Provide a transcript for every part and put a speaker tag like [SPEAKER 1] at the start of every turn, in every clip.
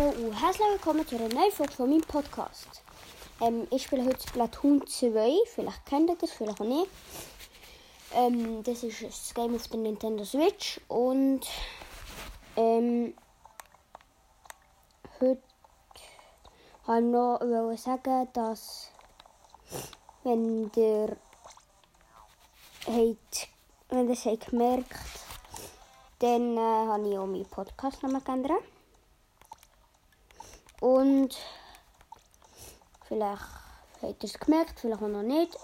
[SPEAKER 1] Hallo und herzlich willkommen zu einer neuen Folge von meinem Podcast. Ähm, ich spiele heute Splatoon 2, vielleicht kennt ihr das, vielleicht auch nicht. Ähm, das ist das Game auf der Nintendo Switch und ähm, heute wollte ich noch sagen, dass wenn ihr habt, wenn ihr es habt gemerkt dann äh, habe ich auch meinen Podcast geändert. Und vielleicht habt ihr es gemerkt, vielleicht auch noch nicht.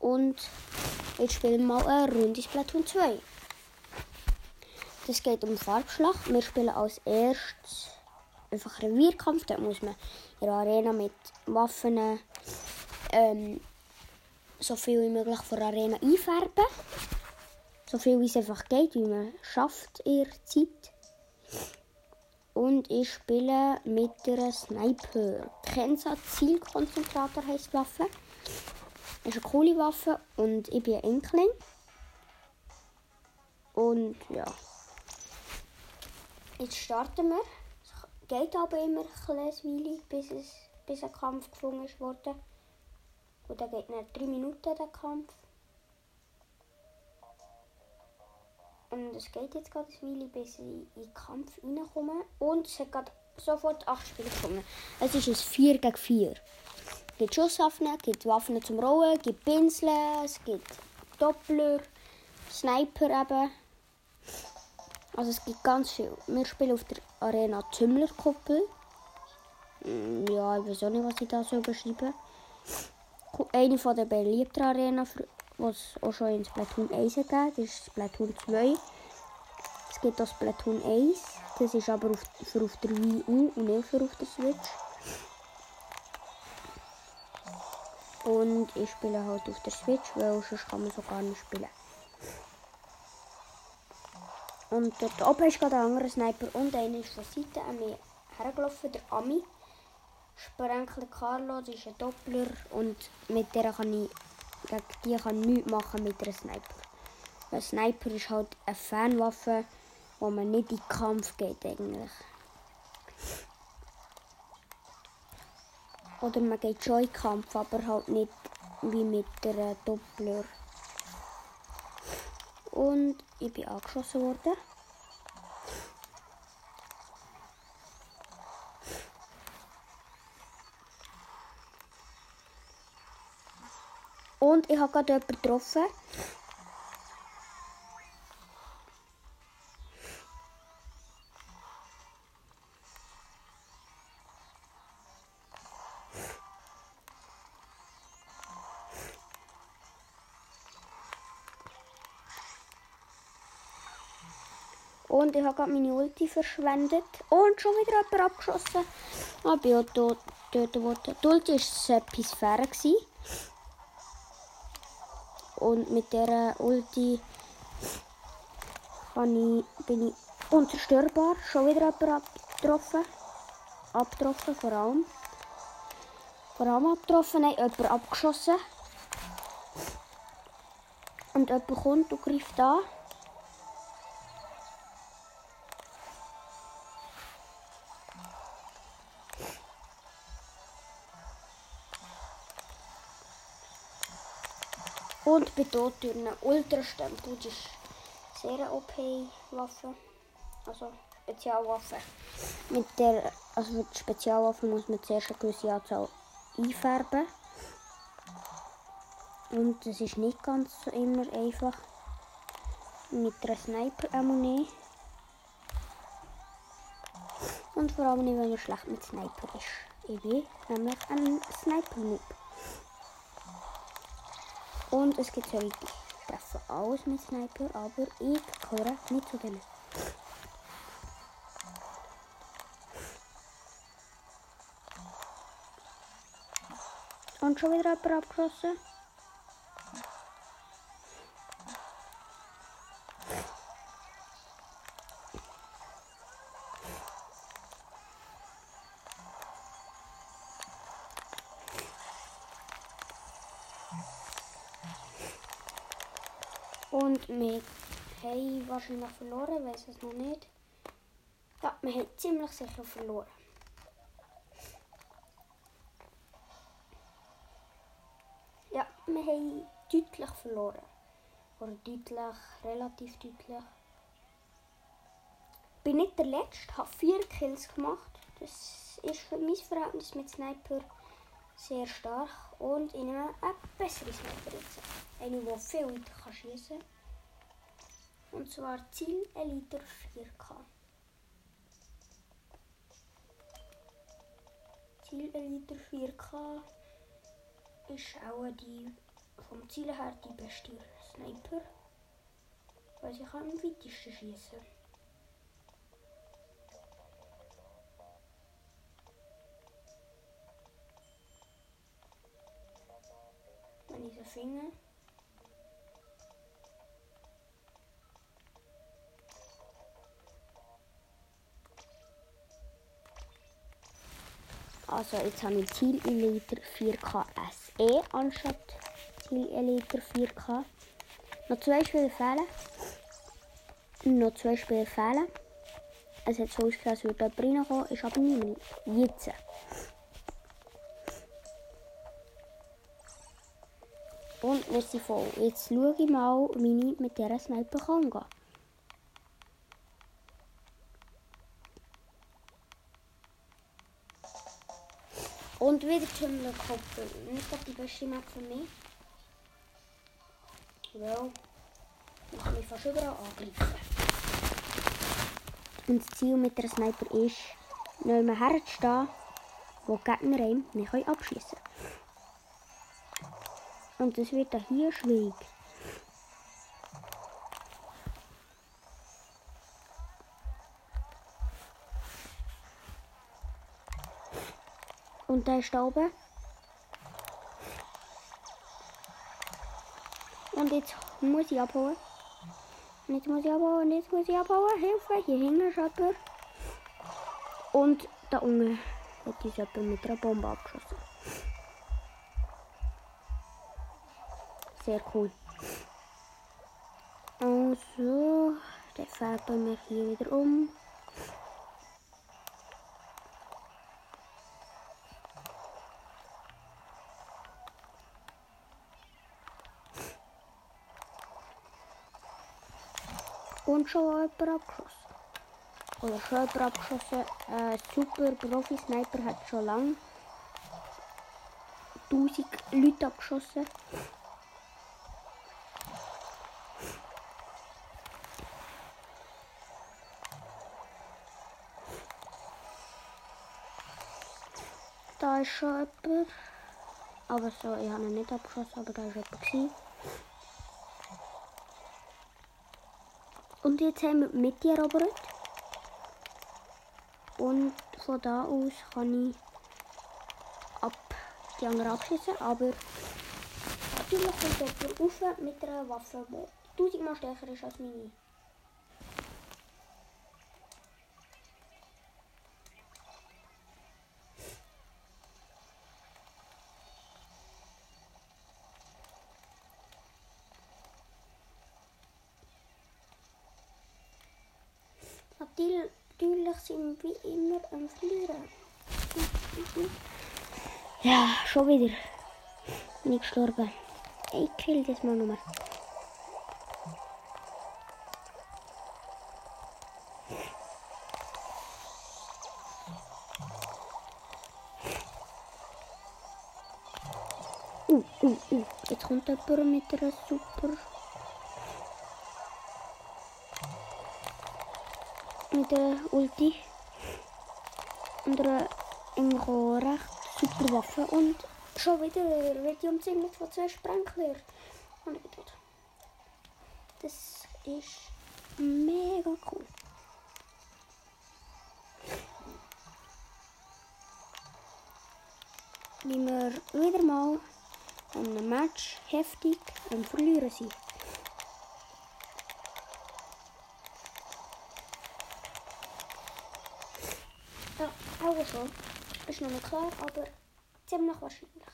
[SPEAKER 1] Und jetzt spielen wir mal eine Runde Splatoon 2. Das geht um Farbschlacht. Wir spielen als erstes einfach Revierkampf. Da muss man in der Arena mit Waffen ähm, so viel wie möglich von der Arena einfärben. So viel wie es einfach geht, wie man schafft in der Zeit. Und ich spiele mit der Sniper. Kenza Zielkonzentrator heisst die Waffe. Das ist eine coole Waffe und ich bin ein Inkling. Und ja. Jetzt starten wir. Es geht aber immer ein Weile, bis, bis ein Kampf gefunden ist worden. Und dann geht nicht drei Minuten der Kampf. Und es geht jetzt gerade ein Weile, bis ich in den Kampf reinkomme. Und es hat gerade sofort 8 Spiele gefunden. Es ist ein 4 gegen 4. Es gibt Schusswaffen, es gibt Waffen zum Rollen, es gibt Pinsel, es gibt Doppler, Sniper eben. Also es gibt ganz viel. Wir spielen auf der Arena Zümmlerkuppel. Mm, Ja, ich weiß auch nicht, was ich da so beschreiben. Eine von der beliebten Arenen, was auch schon in Splatoon 1 gegeben Das ist Splatoon 2. Es gibt auch Splatoon 1. Das ist aber auf, für auf der Wii U und nicht für auf der Switch. Und ich spiele halt auf der Switch, weil sonst kann man so gar nicht spielen. Und dort oben ist gerade ein anderer Sniper und einer ist von Seite an mir hergelaufen, der Ami. Sprenkler Carlo, das ist ein Doppler und mit der kann ich, gegen die kann ich nichts machen mit einer Sniper. Ein Sniper ist halt eine Fernwaffe, wo man nicht in den Kampf geht eigentlich. Oder man geht schon in den Kampf, aber halt nicht wie mit der Doppler. Und ich bin angeschossen worden. Und ich habe gerade jemanden getroffen. Und ich habe gerade meine Ulti verschwendet. Und schon wieder jemand abgeschossen. Aber ich bin auch tot, töten worden. Die Ulti war Pisphäre. gewesen. Und mit dieser Ulti kann ich, bin ich unzerstörbar. Schon wieder jemand abgetroffen. Abgetroffen vor allem. Vor allem abgetroffen. Nein, jemand abgeschossen. Und jemand kommt und greift an. Und dort durch einen Ultrastempel. Das ist sehr eine OP-Waffe. Also Spezialwaffe. Mit der also mit der Spezialwaffe muss man zuerst eine gewisse Anzahl einfärben. Und das ist nicht ganz so immer einfach. Mit einer Sniper einmal nicht. Und vor allem nicht, wenn er schlecht mit Sniper ist. Ich bin nämlich ein Sniper-Noob. Und es gibt solche, die treffen alles mit Sniper, aber ich gehöre nicht zu denen. Und schon wieder jemand abgeschossen. mit haben wahrscheinlich verloren, weiß es noch nicht. Ja, wir haben ziemlich sicher verloren. Ja, wir haben deutlich verloren. Oder deutlich, relativ deutlich. Ich bin nicht der Letzte, habe vier Kills gemacht. Das ist für mein Verhältnis mit Sniper sehr stark. Und ich nehme eine bessere Sniper jetzt. Eine, die viel weiter schießen kann. Und zwar Ziel Elite 4K. Ziel Elite 4K ist auch die vom Ziel her die beste Sniper. Weil sie kann am weitesten schießen. Wenn ich sie finde. Also jetzt habe ich Ziel Elite 4K SE anstatt Ziel Elite 4K. Noch zwei Spiele fehlen. Noch zwei Spiele fehlen. Es hat so ausgesehen, als würde jemand reinkommen, ist aber niemand. Jetzt. Und wir sind voll. Jetzt schaue ich mal, wie ich mit dieser Sniper kann Und wieder Tunnelkoppel. Nicht gerade die beste Map für mich. Weil ich kann mich fast überall angreifen. Und das Ziel mit der Sniper ist, nicht mehr herzustehen, wo die Gegner einem nicht abschießen können. Und das wird hier schwierig. Und da oben. Und jetzt muss ich abhauen. Und jetzt muss ich abhauen, und jetzt muss ich abhauen. Hilfe, hier hinten ist jemand. Und da unten hat uns jemand mit einer Bombe abgeschossen. Sehr cool. Also, der fährt bei mir hier wieder um. Jemand abgeschossen. Oder schon jemand abgeschossen. Äh, super Profi-Sniper hat schon lange 1000 Leute abgeschossen. Da ist schon jemand. Aber so, ich habe ihn nicht abgeschossen, aber da ist jemand. Gewesen. Und jetzt haben wir die Mitte erobert. Und von da aus kann ich ab die anderen abschießen. Aber natürlich kommt jemand rauf mit einer Waffe, die tausendmal stärker ist als meine. Natürlich sind wir wie immer am Verlieren. Ja, schon wieder. Bin ich gestorben. Ich kill das mal nochmal. Uh, uh, uh. Jetzt kommt jemand mit einer super mit der Ulti. Und einer recht super Waffe. Und schon wieder wird die umzingelt von zwei Sprenkler. Und ich tot. Das ist mega cool. Wie wir wieder mal einem Match heftig Verlieren sind. Ja, auch so. Ist noch nicht klar, aber ziemlich wahrscheinlich.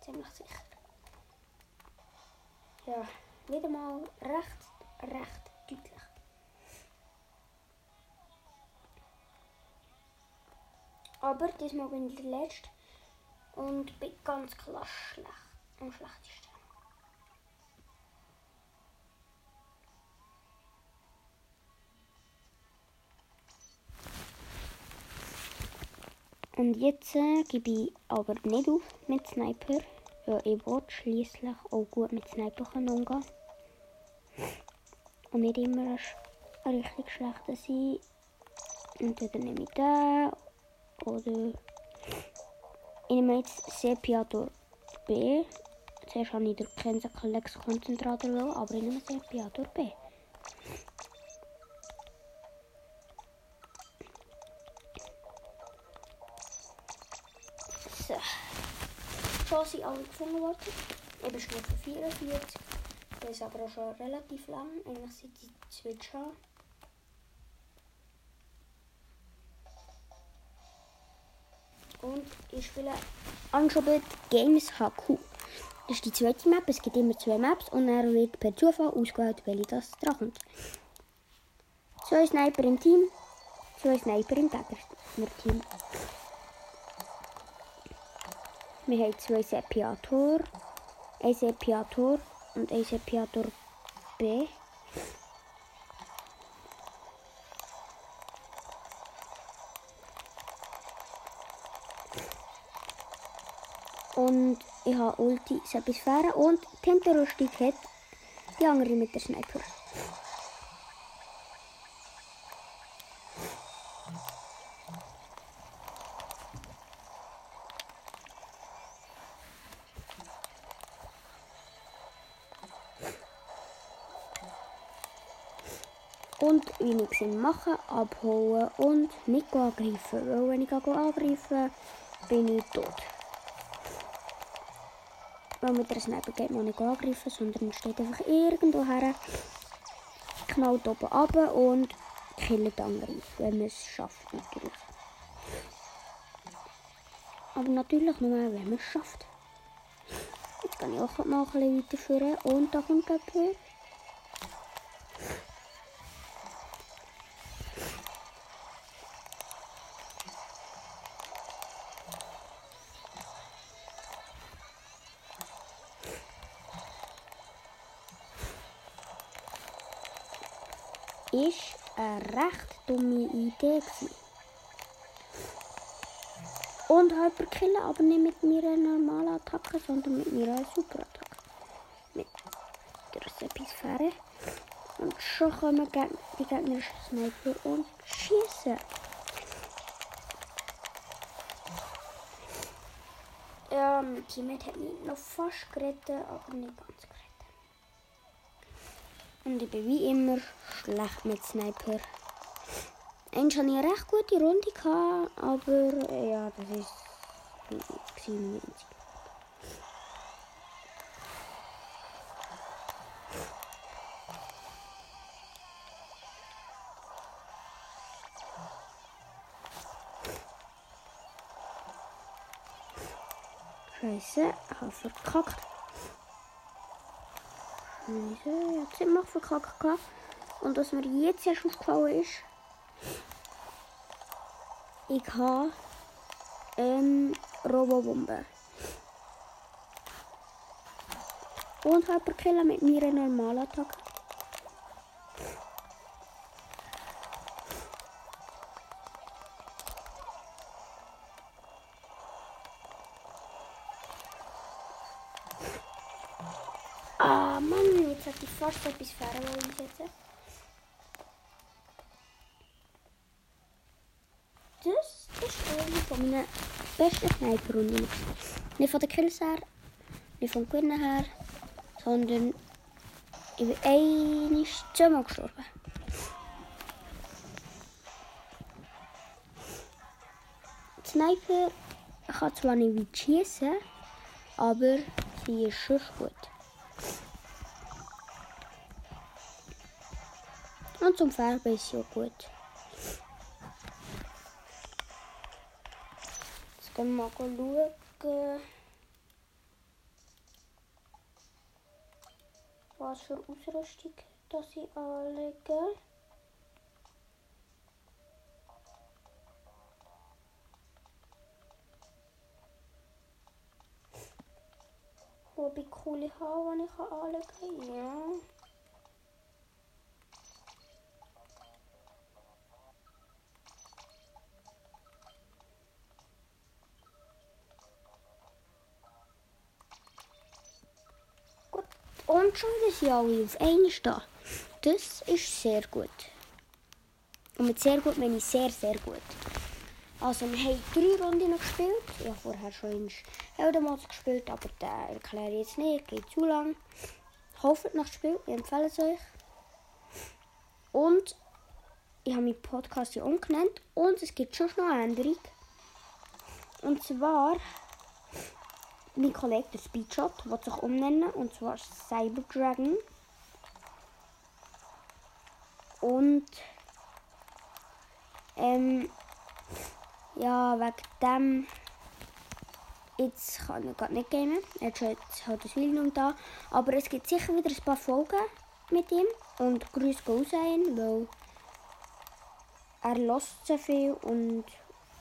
[SPEAKER 1] Ziemlich sicher. Ja, wieder mal recht, recht deutlich. Aber diesmal bin ich der Letzte und bin ganz klar schlecht. Am schlechtesten. Und jetzt äh, gebe ich aber nicht auf mit Sniper. Ja, ich will schließlich auch gut mit Sniper umgehen. Und nicht immer ein richtig schlechter sein. Entweder nehme ich den oder ich nehme jetzt Sepiator B. Zuerst habe ich den Kensaker Lex Konzentrator, aber ich nehme Sepiator B. Schon gefunden worden. Bin Stufe 44. Das ist aber auch schon relativ lang. Eigentlich seit ich Switch habe. Und ich spiele Anschobit Games HQ. Das ist die zweite Map. Es gibt immer zwei Maps und er wird per Zufall ausgewählt, welche das dran kommt. Zwei Sniper im Team, zwei Sniper im Gegner-Team. Wir haben zwei Sepiator, ein Sepiator und ein Sepiator B. Und ich habe Ulti Sepisphäre und die Hinterrüstung hat die andere mit der Sniper. Und wie ich es mache, abhauen und nicht angreifen. Weil wenn ich angreife, bin ich tot. Weil mit der Sniper geht man nicht angreifen, sondern steht einfach irgendwo her, knallt oben ab und killt andere, wenn man es schafft natürlich. Aber natürlich nur, wenn man es schafft. Jetzt kann ich auch mal ein bisschen weiterführen und da kommt jemand. Ist eine recht dumme Idee. Gewesen. Und halber killen, aber nicht mit meiner normalen Attacke, sondern mit meiner Superattacke. Mit der Sepisphäre. Und schon kommen die gegnerischen Sniper und schießen. Ja, mein Teammate hat mich noch fast gerettet, aber nicht ganz bin wie immer schlecht mit Sniper. Eigentlich hatte ich eine recht gute Runde, gehabt, aber ja, das ist 97. Scheiße, ich habe verkackt. Scheiße, jetzt wir verkackt. gehabt. Und was mir jetzt erst aufgefallen ist, ich habe ähm, Robobombe. Und Hyperkiller mit meiner normalen Attacke. Hat die fast etwas Fähre einsetzen. Das ist eine von meinen besten Sniper-Runden. Nicht von den Kills her, nicht vom Gewinnen her, sondern ich bin einmal zweimal gestorben. Die Sniper kann zwar nicht weit schießen, aber sie ist schon gut. Und zum gut. Jetzt gehen wir mal schauen, was für Ausrüstung das ich anlege. Ob ich coole habe, die ich anlegen kann. Ja. Und schon wieder sind alle auf einmal da. Das ist sehr gut. Und mit sehr gut meine ich sehr, sehr gut. Also wir haben drei Runden gespielt. Ich habe vorher schon in Heldenmodus gespielt, aber den erkläre ich jetzt nicht. Geht zu lang. Kauft nach Spiel, ich empfehle es euch. Und ich habe meinen Podcast hier umgenannt und es gibt schon noch eine Änderung. Und zwar mein Kollege, der Speedshot, wird sich umnennen und zwar Cyber Dragon. Und ähm, ja, wegen dem jetzt kann ich gerade nicht gamen. Hat jetzt halt das Video da. Aber es gibt sicher wieder ein paar Folgen mit ihm. Und Grüße raus an weil er lässt so viel und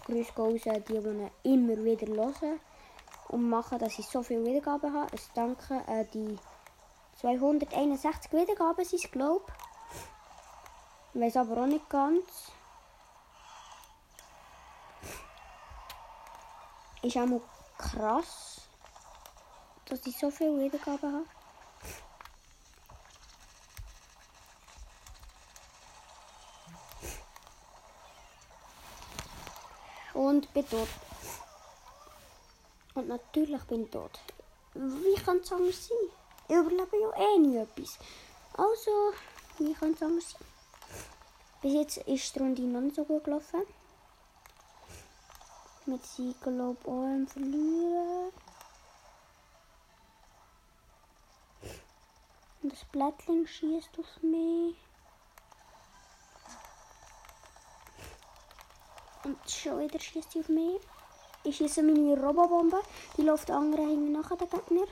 [SPEAKER 1] Grüße an die, die ihn immer wieder hören und machen, dass ich so viele Wiedergaben habe. Es danke an die 261 Wiedergaben es, glaube ich. weiß aber auch nicht ganz. Ist auch krass, dass ich so viele Wiedergaben habe. Und bin. Und natürlich bin ich tot. Wie kann es anders sein? Ich überlebe ja eh nie etwas. Also, wie kann es anders sein? Bis jetzt ist die Runde noch nicht so gut gelaufen. Mit sie glaube ich auch im Verlieren. Und das Blättling schießt auf mich. Und schon wieder schießt sie auf mich. Ich schieße meine Robobombe. Die läuft andere hinten nach den Gegner.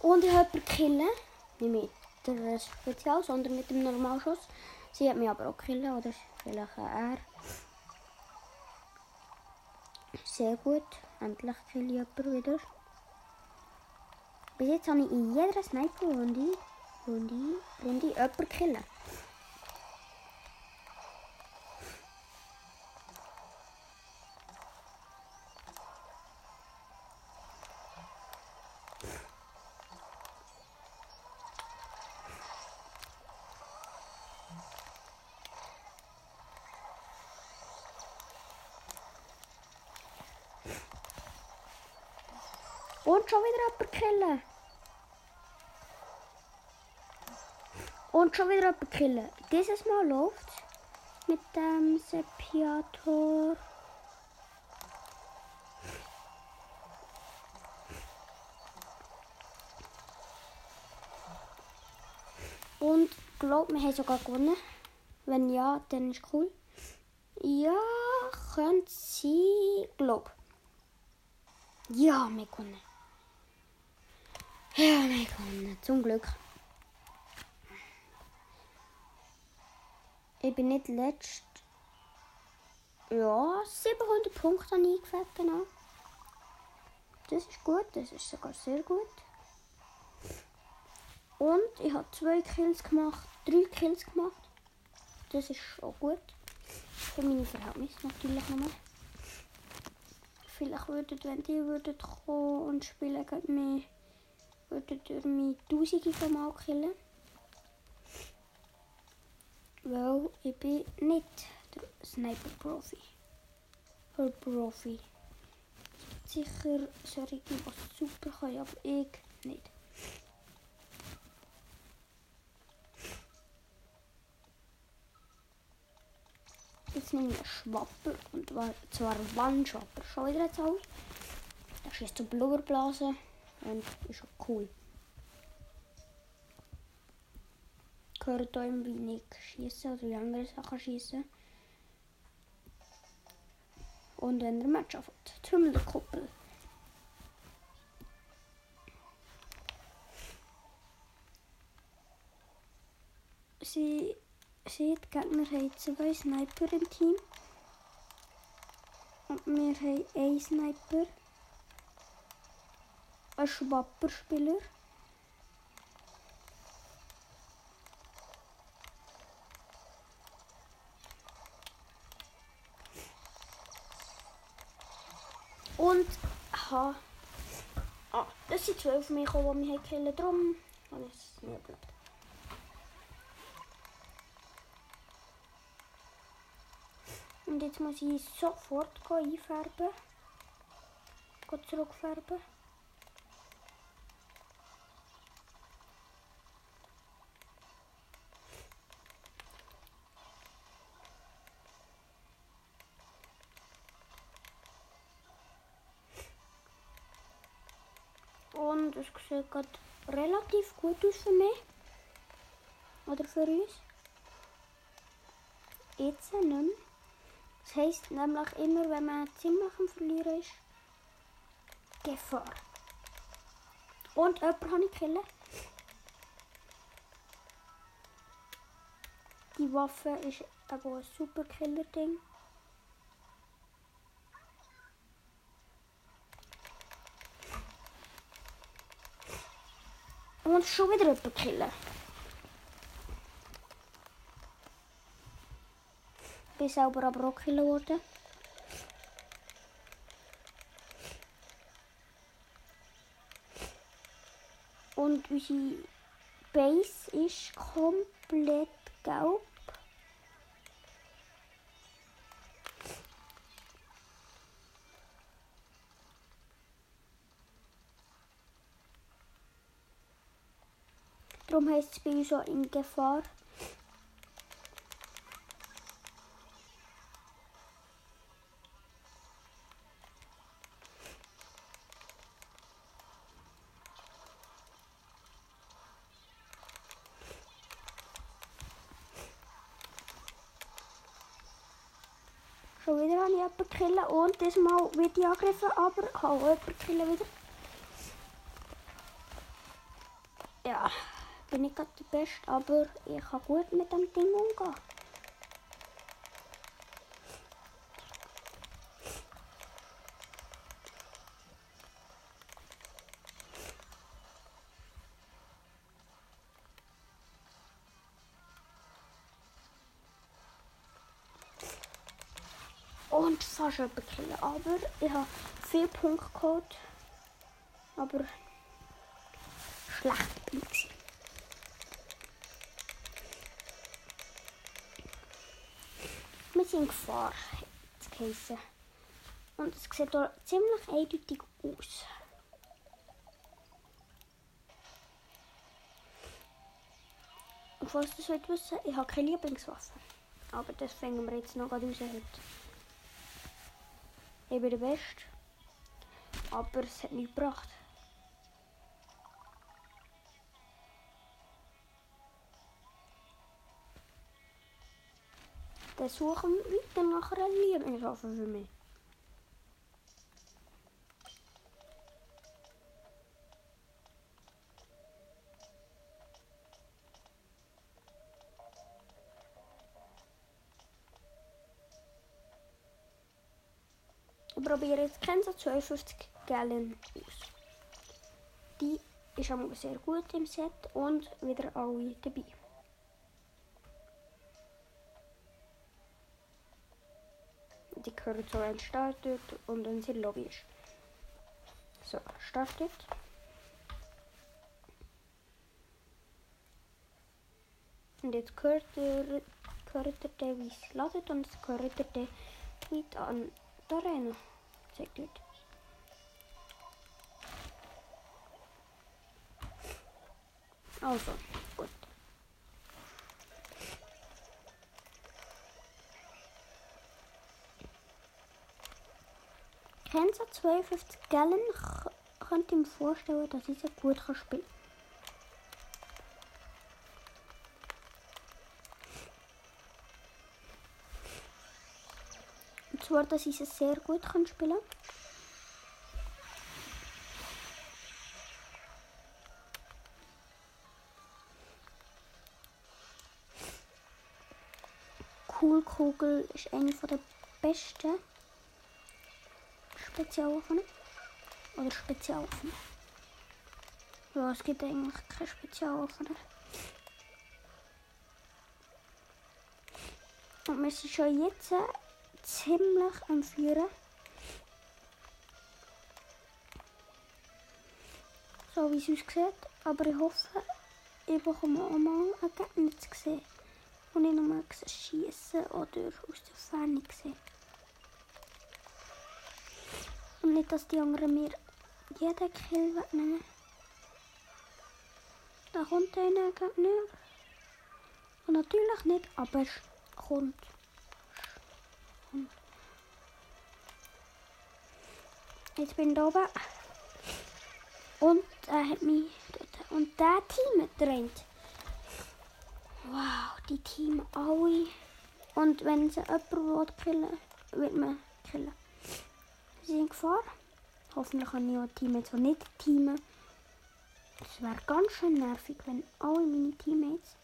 [SPEAKER 1] Und ich habe killen. Nicht mit der Spezial, sondern mit dem Normalschuss. Sie hat mich aber auch killen, oder vielleicht er. Sehr gut. Endlich kill ich jemanden wieder. Bis jetzt habe ich in jeder Sniper-Runde Runde, Runde jemanden killen. Jemanden killen. Und schon wieder jemanden killen. Dieses Mal läuft mit dem Sepiator. Und glaub, wir haben sogar gewonnen. Wenn ja, dann ist cool. Ja, könnte sie, glaub. Ja, wir gewonnen. Ja, wir gewonnen. Zum Glück. Ich bin nicht letzt. Ja, 700 Punkte habe ich eingefällt, genau. Das ist gut, das ist sogar sehr gut. Und ich habe zwei Kills gemacht, drei Kills gemacht. Das ist auch gut. Für meine Verhältnisse natürlich nochmal. Vielleicht würdet, wenn die würdet kommen und spielen gegen mich, würdet ihr mich tausende von Mal killen. Weil ich bin nicht der Sniper-Profi. Oder Profi. Sicher solche, die super können, aber ich nicht. Jetzt nehme ich einen Schwapper und zwar Wandschwapper. Schon wieder jetzt aus. Das ist so Blubberblasen und ist auch cool. Gehört euch, wie ich schieße oder wie andere Sachen schieße. Und wenn der Match anfängt, Trümmel der Kuppel. Sie Sie, die Gegner haben zwei Sniper im Team. Und wir haben einen Sniper. Einen Schwapperspieler. Und ha. Ah, das sind zwölf gekommen, die mich killen. Darum habe ich es nicht geglaubt. Und jetzt muss ich sofort einfärben. Zurückfärben. Und es sieht gerade relativ gut aus für mich. Oder für uns. Jetzt nicht mehr. Das heisst nämlich immer, wenn man ziemlich am Verlieren ist, Gefahr. Und jemand kann ich killen. Die Waffe ist aber ein super Killer-Ding. Und schon wieder jemanden killen. bin selber aber auch killen worden. Und unsere Base ist komplett gelb. Darum heißt es bei uns auch in Gefahr. Schon wieder habe ich jemanden killen und diesmal wird ich angegriffen, aber ich habe auch jemanden killen wieder. Ja, bin nicht gerade der Beste, aber ich kann gut mit dem Ding umgehen. Und fast jemanden killen. Aber ich habe viel Punkte geholt. Aber schlecht bin ich. Wir sind in Gefahr, geheißen. Und es sieht hier ziemlich eindeutig aus. Und falls ihr das wissen, ich habe keine Lieblingswaffe. Aber das fangen wir jetzt noch gerade raus heute. Ich bin der Beste. Aber es hat nichts gebracht. Dann suchen wir weiter nach einer Lieblingswaffe für mich. Ich probiere jetzt Kenza 52 Gallon aus. Die ist auch sehr gut im Set und wieder alle dabei. Einem startet und sie Lobby ist. So, startet. Und jetzt gehört er, gehört wie es ladet und jetzt gehört der Tweet an der Arena. Zeigt dort. Also, Kenzer 52 Gallon könnt ihr mir vorstellen, dass ich sie gut kann Und zwar, dass ich sie sehr gut kann spielen. Coolkugel ist eine der besten Spezialwaffen. Oder Spezialwaffen. Ja, es gibt eigentlich keine Spezialwaffen. Und wir sind schon jetzt ziemlich am Führen. So wie es aussieht. Aber ich hoffe, ich bekomme auch mal einen Gegner zu sehen. Und ich nur schießen oder aus der Ferne sehen. Und nicht, dass die anderen mir jeden Kill wegnehmen. Da kommt einer Gegner. Und natürlich nicht, aber kommt. kommt. Jetzt bin ich oben. Und er hat mich dort. Und der Team trennt. Wow, die Team alle. Und wenn sie jemanden killen wird man killen. Sie sind in Gefahr. Hoffentlich kann ich auch Teammates, die nicht teamen. Es wäre ganz schön nervig, wenn alle meine Teammates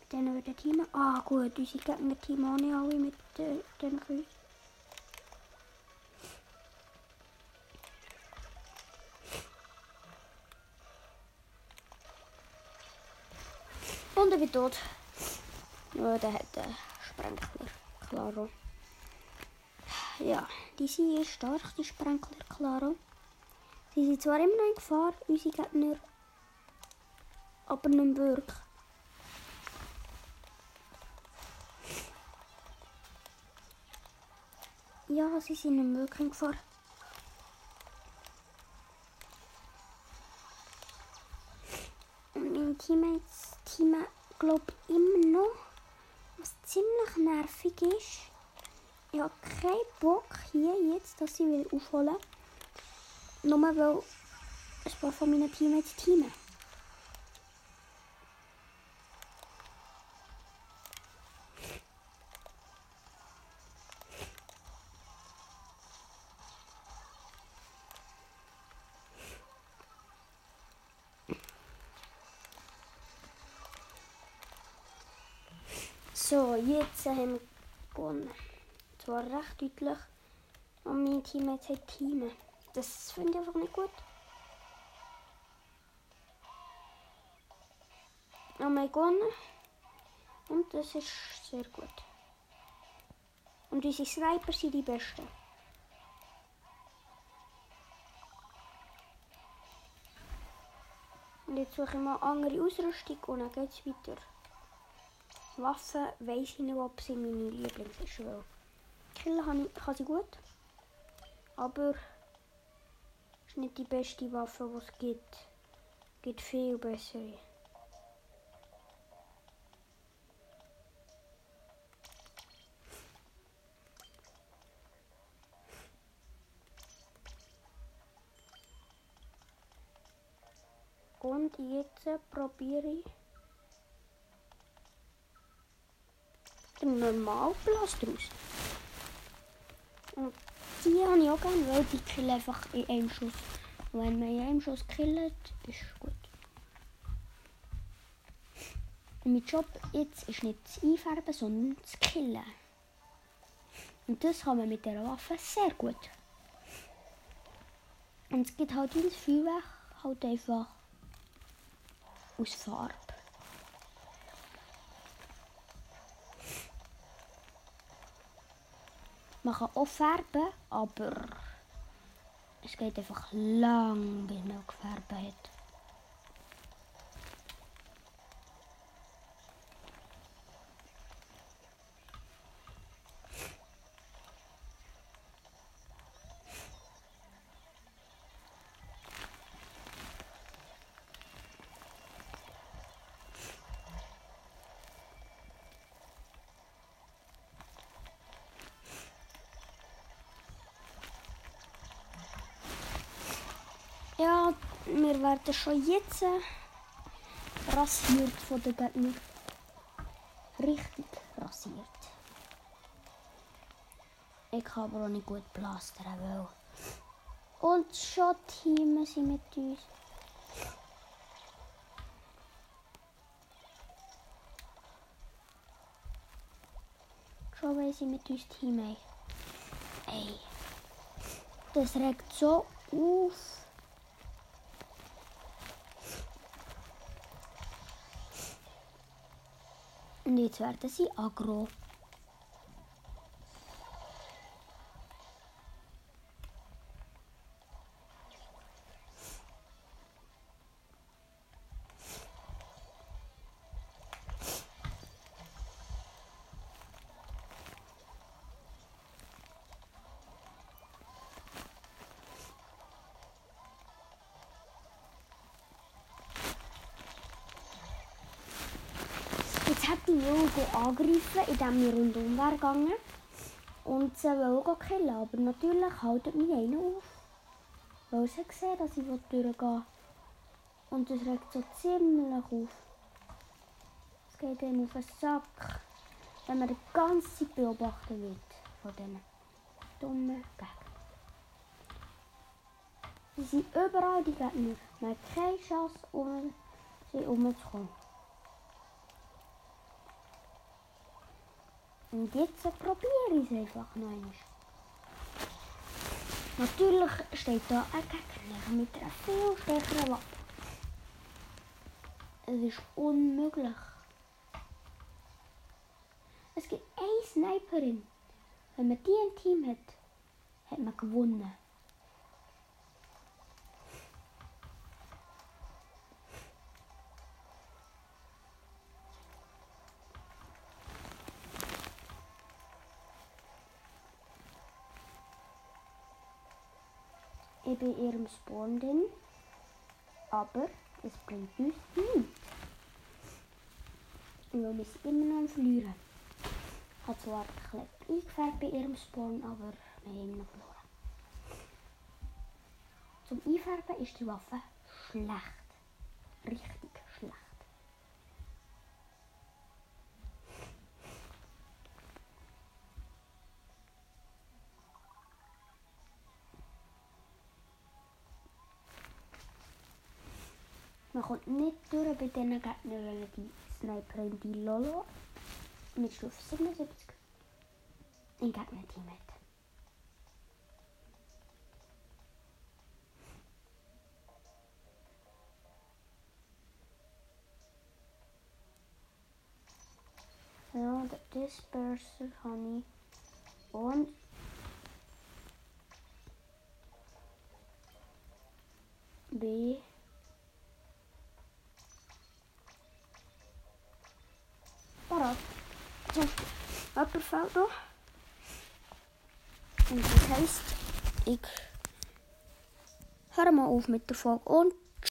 [SPEAKER 1] mit denen würden teamen. Ah gut, unsere Gegner teamen auch nicht alle mit äh, den Füßen. Und ich bin tot. Ja, der hat einen Sprenkler. Klaro. Ja, die sind stark, die Sprenkler, Klaro. Sie sind zwar immer noch in Gefahr, unsere Gegner, aber nicht wirklich. Ja, sie sind nicht wirklich in Gefahr. Und meine Teammates teamen, glaube immer noch. Was ziemlich nervig ist. Ich habe keinen Bock hier jetzt, dass sie wieder aufholen. Nur weil ein paar von meinen Teammates teamen. Recht deutlich. Und mein Teammates hat Teamen. Das finde ich einfach nicht gut. Wir haben gewonnen. Und das ist sehr gut. Und unsere Sniper sind die besten. Und jetzt suche ich mal andere Ausrüstung und dann geht es weiter. Waffen weiß ich nicht, ob sie meine Lieblings ist. Killen kann, sie gut. Aber ist nicht die beste Waffe, die es gibt. Es gibt viel bessere. Und jetzt probiere ich den Normalblaster aus. Und die habe ich auch gerne, weil die killen einfach in einem Schuss. Und wenn man in einem Schuss killt, ist gut. Und mein Job jetzt ist nicht das Einfärben, sondern das Killen. Und das kann man mit der Waffe sehr gut. Und es gibt halt ins Feuerwerk halt einfach aus Farbe. Kann auch färben, aber es geht einfach lang, man gefärbt hat. Werden schon jetzt rasiert von den Gegnern. Richtig rasiert. Ich kann aber auch nicht gut plastern. Und schon teamen sie mit uns. Schon weil sie mit uns teamen. Ey. Das regt so auf. Und jetzt werden sie aggro. Angegriffen, indem wir rundum wäre gegangen. Und sie wollte killen, aber natürlich haltet mich einer auf. Weil sie gesehen dass ich durchgehe. Und das regt so ziemlich auf. Es geht ihm auf den Sack, wenn man die ganze Zeit beobachtet wird von diesen dummen Gegnern. Sie sind überall die Gegner. Man hat keine Chance, um sie. Und jetzt probiere ich es einfach noch einmal. Natürlich steht da ein Gegner mit einer viel stärkeren Waffe. Es ist unmöglich. Es gibt eine Sniperin. Wenn man die im Team hat, hat man gewonnen. Bin in ihrem Spawn drin, aber es bringt uns nichts. Weil wir sind immer noch Verlieren. Ich habe zwar ein bisschen eingefärbt bei ihrem Spawn, aber wir haben immer noch verloren. Zum Einfärben ist die Waffe schlecht. Richtig schlecht. Man kommt nicht durch bei diesen Gegnern, wenn die Sniperin die Lolo mit Stufe 77 im Gegnerteam hat. Ja, der Disperser habe ich. Und B. Parat. So, jemand fällt noch. Und das heisst, ich höre mal auf mit der Folge und